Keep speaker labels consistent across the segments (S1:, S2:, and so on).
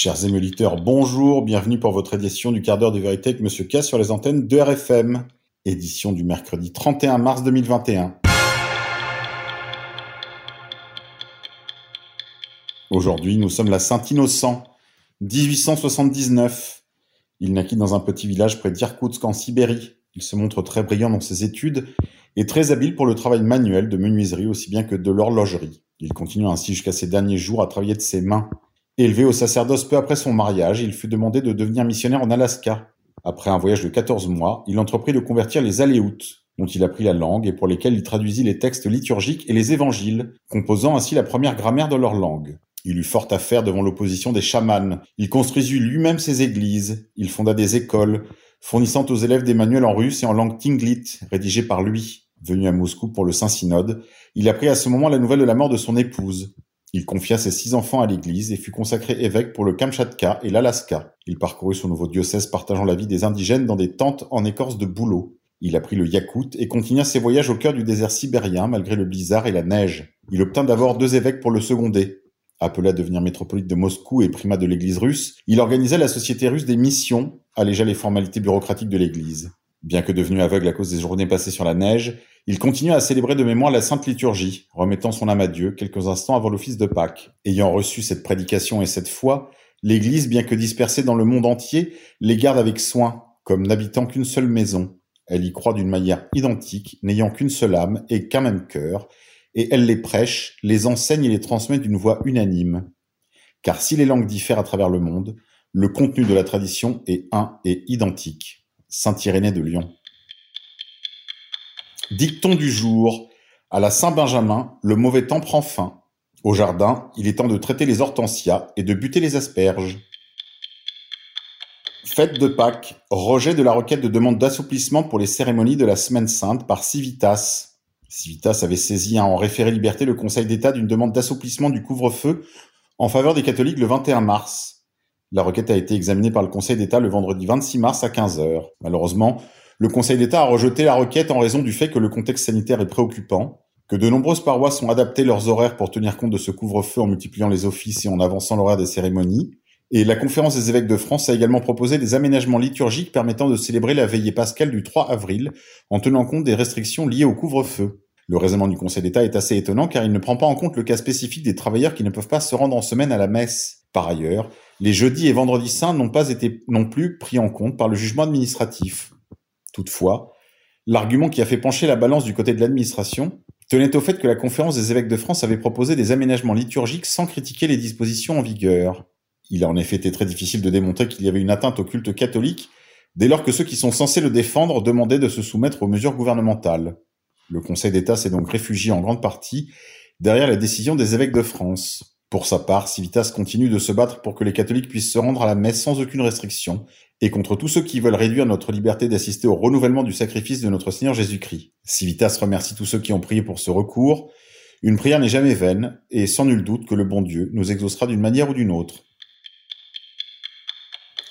S1: Chers émuliteurs, bonjour, bienvenue pour votre édition du quart d'heure de vérité avec Monsieur K sur les antennes de RFM. Édition du mercredi 31 mars 2021. Aujourd'hui, nous sommes la Saint-Innocent, 1879. Il naquit dans un petit village près d'Irkoutsk en Sibérie. Il se montre très brillant dans ses études et très habile pour le travail manuel de menuiserie aussi bien que de l'horlogerie. Il continue ainsi jusqu'à ses derniers jours à travailler de ses mains. Élevé au sacerdoce peu après son mariage, il fut demandé de devenir missionnaire en Alaska. Après un voyage de 14 mois, il entreprit de convertir les Aléoutes, dont il apprit la langue et pour lesquels il traduisit les textes liturgiques et les évangiles, composant ainsi la première grammaire de leur langue. Il eut fort à faire devant l'opposition des chamans. Il construisit lui-même ses églises. Il fonda des écoles, fournissant aux élèves des manuels en russe et en langue tinglit, rédigés par lui. Venu à Moscou pour le Saint-Synode, il apprit à ce moment la nouvelle de la mort de son épouse. Il confia ses six enfants à l'Église et fut consacré évêque pour le Kamchatka et l'Alaska. Il parcourut son nouveau diocèse partageant la vie des indigènes dans des tentes en écorce de bouleau. Il apprit le yakout et continua ses voyages au cœur du désert sibérien malgré le blizzard et la neige. Il obtint d'abord deux évêques pour le seconder. Appelé à devenir métropolite de Moscou et primat de l'Église russe, il organisait la Société russe des missions, allégea les formalités bureaucratiques de l'Église. Bien que devenu aveugle à cause des journées passées sur la neige, il continua à célébrer de mémoire la Sainte Liturgie, remettant son âme à Dieu quelques instants avant l'office de Pâques. Ayant reçu cette prédication et cette foi, l'Église, bien que dispersée dans le monde entier, les garde avec soin, comme n'habitant qu'une seule maison. Elle y croit d'une manière identique, n'ayant qu'une seule âme et qu'un même cœur, et elle les prêche, les enseigne et les transmet d'une voix unanime. Car si les langues diffèrent à travers le monde, le contenu de la tradition est un et identique. Saint-Irénée de Lyon. Dicton du jour. À la Saint-Benjamin, le mauvais temps prend fin. Au jardin, il est temps de traiter les hortensias et de buter les asperges. Fête de Pâques, rejet de la requête de demande d'assouplissement pour les cérémonies de la Semaine Sainte par Civitas. Civitas avait saisi en référé liberté le Conseil d'État d'une demande d'assouplissement du couvre-feu en faveur des catholiques le 21 mars. La requête a été examinée par le Conseil d'État le vendredi 26 mars à 15 heures. Malheureusement, le Conseil d'État a rejeté la requête en raison du fait que le contexte sanitaire est préoccupant, que de nombreuses paroisses ont adapté leurs horaires pour tenir compte de ce couvre-feu en multipliant les offices et en avançant l'horaire des cérémonies, et la Conférence des évêques de France a également proposé des aménagements liturgiques permettant de célébrer la veillée pascale du 3 avril en tenant compte des restrictions liées au couvre-feu. Le raisonnement du Conseil d'État est assez étonnant car il ne prend pas en compte le cas spécifique des travailleurs qui ne peuvent pas se rendre en semaine à la messe. Par ailleurs, les jeudis et vendredis saints n'ont pas été non plus pris en compte par le jugement administratif. Toutefois, l'argument qui a fait pencher la balance du côté de l'administration tenait au fait que la conférence des évêques de France avait proposé des aménagements liturgiques sans critiquer les dispositions en vigueur. Il a en effet été très difficile de démontrer qu'il y avait une atteinte au culte catholique dès lors que ceux qui sont censés le défendre demandaient de se soumettre aux mesures gouvernementales. Le Conseil d'État s'est donc réfugié en grande partie derrière la décision des évêques de France. Pour sa part, Civitas continue de se battre pour que les catholiques puissent se rendre à la messe sans aucune restriction, et contre tous ceux qui veulent réduire notre liberté d'assister au renouvellement du sacrifice de notre Seigneur Jésus-Christ. Civitas remercie tous ceux qui ont prié pour ce recours. Une prière n'est jamais vaine, et sans nul doute que le bon Dieu nous exaucera d'une manière ou d'une autre.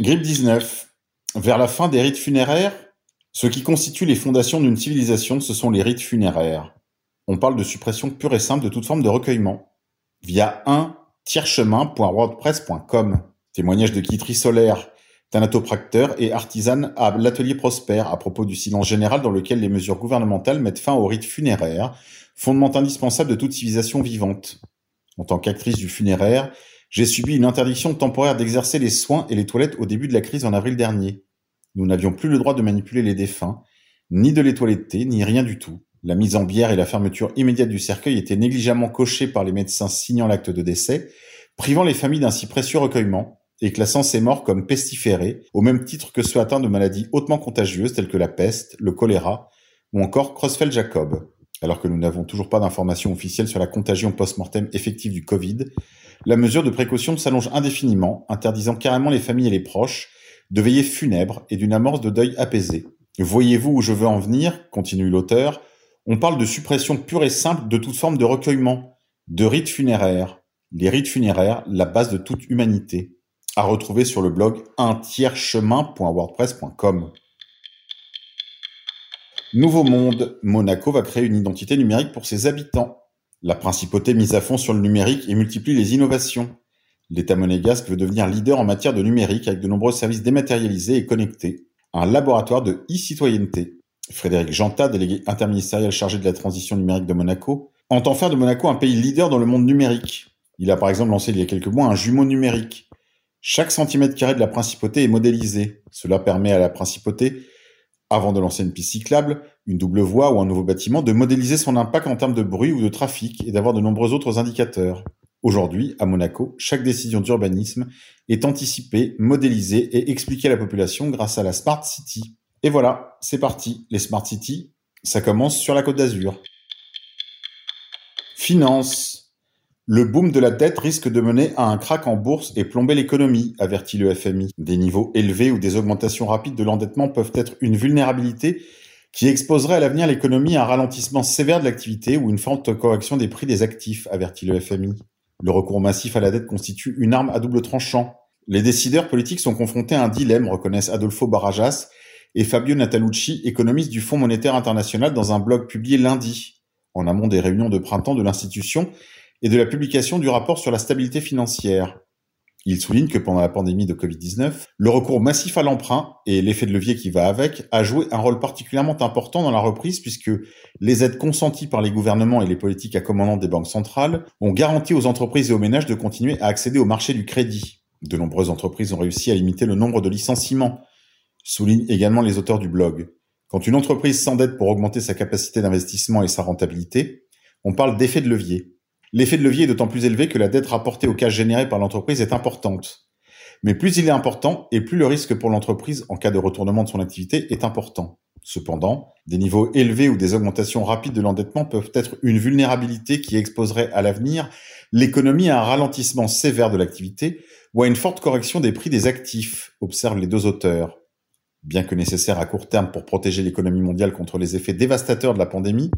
S1: Grippe 19. Vers la fin des rites funéraires, ce qui constitue les fondations d'une civilisation, ce sont les rites funéraires. On parle de suppression pure et simple de toute forme de recueillement via un tierchemin.wordpress.com. Témoignage de Kitri Solaire, thanatopracteur et artisane à l'atelier Prosper à propos du silence général dans lequel les mesures gouvernementales mettent fin au rite funéraire, fondement indispensable de toute civilisation vivante. En tant qu'actrice du funéraire, j'ai subi une interdiction temporaire d'exercer les soins et les toilettes au début de la crise en avril dernier. Nous n'avions plus le droit de manipuler les défunts, ni de les toiletter, ni rien du tout. La mise en bière et la fermeture immédiate du cercueil étaient négligemment cochées par les médecins signant l'acte de décès, privant les familles d'un si précieux recueillement et classant ces morts comme pestiférés, au même titre que ceux atteints de maladies hautement contagieuses telles que la peste, le choléra ou encore Creutzfeldt-Jacob. Alors que nous n'avons toujours pas d'informations officielles sur la contagion post-mortem effective du Covid, la mesure de précaution s'allonge indéfiniment, interdisant carrément les familles et les proches de veiller funèbre et d'une amorce de deuil apaisé. Voyez-vous où je veux en venir continue l'auteur, on parle de suppression pure et simple de toute forme de recueillement, de rites funéraires. Les rites funéraires, la base de toute humanité. À retrouver sur le blog untierchemin.wordpress.com. Nouveau monde, Monaco va créer une identité numérique pour ses habitants. La principauté mise à fond sur le numérique et multiplie les innovations. L'État monégasque veut devenir leader en matière de numérique avec de nombreux services dématérialisés et connectés, un laboratoire de e-citoyenneté. Frédéric Janta, délégué interministériel chargé de la transition numérique de Monaco, entend faire de Monaco un pays leader dans le monde numérique. Il a par exemple lancé il y a quelques mois un jumeau numérique. Chaque centimètre carré de la principauté est modélisé. Cela permet à la principauté, avant de lancer une piste cyclable, une double voie ou un nouveau bâtiment, de modéliser son impact en termes de bruit ou de trafic et d'avoir de nombreux autres indicateurs. Aujourd'hui, à Monaco, chaque décision d'urbanisme est anticipée, modélisée et expliquée à la population grâce à la Smart City. Et voilà, c'est parti. Les Smart City, ça commence sur la Côte d'Azur. Finance. Le boom de la dette risque de mener à un crack en bourse et plomber l'économie, avertit le FMI. Des niveaux élevés ou des augmentations rapides de l'endettement peuvent être une vulnérabilité qui exposerait à l'avenir l'économie à un ralentissement sévère de l'activité ou une forte correction des prix des actifs, avertit le FMI. Le recours massif à la dette constitue une arme à double tranchant. Les décideurs politiques sont confrontés à un dilemme, reconnaissent Adolfo Barajas et Fabio Natalucci, économiste du Fonds monétaire international, dans un blog publié lundi en amont des réunions de printemps de l'institution et de la publication du rapport sur la stabilité financière. Il souligne que pendant la pandémie de Covid-19, le recours massif à l'emprunt et l'effet de levier qui va avec a joué un rôle particulièrement important dans la reprise puisque les aides consenties par les gouvernements et les politiques accommodants des banques centrales ont garanti aux entreprises et aux ménages de continuer à accéder au marché du crédit. De nombreuses entreprises ont réussi à limiter le nombre de licenciements, soulignent également les auteurs du blog. Quand une entreprise s'endette pour augmenter sa capacité d'investissement et sa rentabilité, on parle d'effet de levier. L'effet de levier est d'autant plus élevé que la dette rapportée au cash généré par l'entreprise est importante. Mais plus il est important, et plus le risque pour l'entreprise en cas de retournement de son activité est important. Cependant, des niveaux élevés ou des augmentations rapides de l'endettement peuvent être une vulnérabilité qui exposerait à l'avenir l'économie à un ralentissement sévère de l'activité ou à une forte correction des prix des actifs, observent les deux auteurs. Bien que nécessaire à court terme pour protéger l'économie mondiale contre les effets dévastateurs de la pandémie,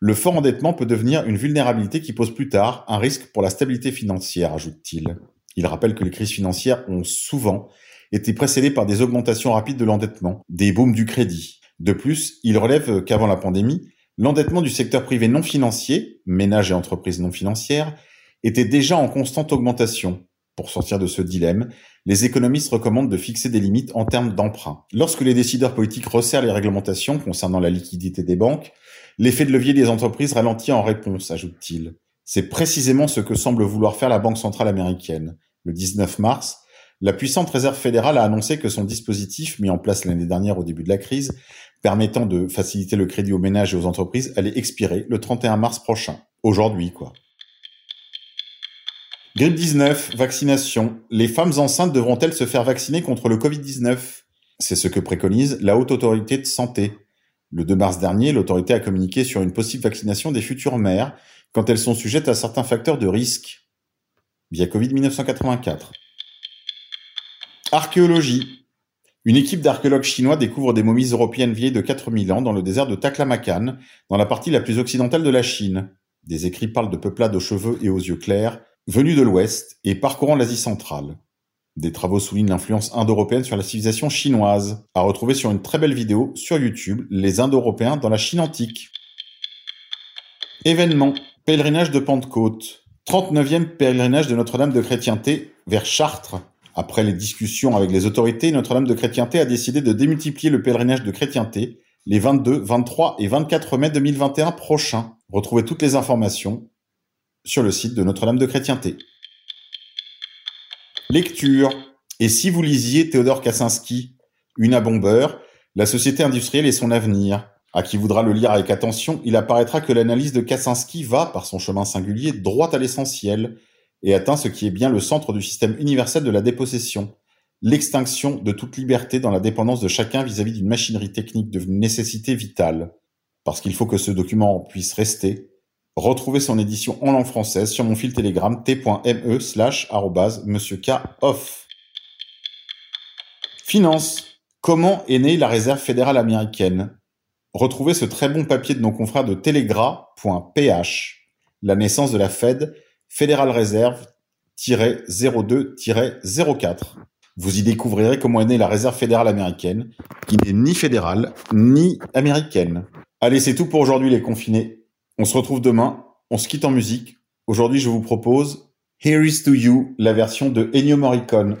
S1: le fort endettement peut devenir une vulnérabilité qui pose plus tard un risque pour la stabilité financière, ajoute-t-il. Il rappelle que les crises financières ont souvent été précédées par des augmentations rapides de l'endettement, des booms du crédit. De plus, il relève qu'avant la pandémie, l'endettement du secteur privé non financier, ménages et entreprises non financières, était déjà en constante augmentation, pour sortir de ce dilemme, les économistes recommandent de fixer des limites en termes d'emprunt. Lorsque les décideurs politiques resserrent les réglementations concernant la liquidité des banques, l'effet de levier des entreprises ralentit en réponse, ajoute-t-il. C'est précisément ce que semble vouloir faire la Banque centrale américaine. Le 19 mars, la puissante réserve fédérale a annoncé que son dispositif, mis en place l'année dernière au début de la crise, permettant de faciliter le crédit aux ménages et aux entreprises, allait expirer le 31 mars prochain. Aujourd'hui, quoi. Grippe 19, vaccination. Les femmes enceintes devront-elles se faire vacciner contre le Covid-19 C'est ce que préconise la Haute Autorité de Santé. Le 2 mars dernier, l'autorité a communiqué sur une possible vaccination des futures mères quand elles sont sujettes à certains facteurs de risque via Covid 1984. Archéologie. Une équipe d'archéologues chinois découvre des momies européennes vieilles de 4000 ans dans le désert de Taklamakan, dans la partie la plus occidentale de la Chine. Des écrits parlent de peuplades aux cheveux et aux yeux clairs, Venu de l'Ouest et parcourant l'Asie centrale. Des travaux soulignent l'influence indo-européenne sur la civilisation chinoise, à retrouver sur une très belle vidéo sur YouTube, Les Indo-Européens dans la Chine antique. Événement, pèlerinage de Pentecôte. 39e pèlerinage de Notre-Dame de Chrétienté vers Chartres. Après les discussions avec les autorités, Notre-Dame de Chrétienté a décidé de démultiplier le pèlerinage de Chrétienté les 22, 23 et 24 mai 2021 prochains. Retrouvez toutes les informations sur le site de Notre-Dame de Chrétienté. Lecture. Et si vous lisiez Théodore Kaczynski, Une à bombeur, La société industrielle et son avenir À qui voudra le lire avec attention, il apparaîtra que l'analyse de Kaczynski va, par son chemin singulier, droit à l'essentiel et atteint ce qui est bien le centre du système universel de la dépossession, l'extinction de toute liberté dans la dépendance de chacun vis-à-vis d'une machinerie technique devenue nécessité vitale. Parce qu'il faut que ce document puisse rester, Retrouvez son édition en langue française sur mon fil Telegram t.me slash monsieur K. Finance. Comment est née la réserve fédérale américaine? Retrouvez ce très bon papier de nos confrères de telegra.ph. La naissance de la Fed, Fédérale Réserve 02-04. Vous y découvrirez comment est née la réserve fédérale américaine, qui n'est ni fédérale ni américaine. Allez, c'est tout pour aujourd'hui les confinés. On se retrouve demain. On se quitte en musique. Aujourd'hui, je vous propose Here is to you, la version de Ennio Morricone.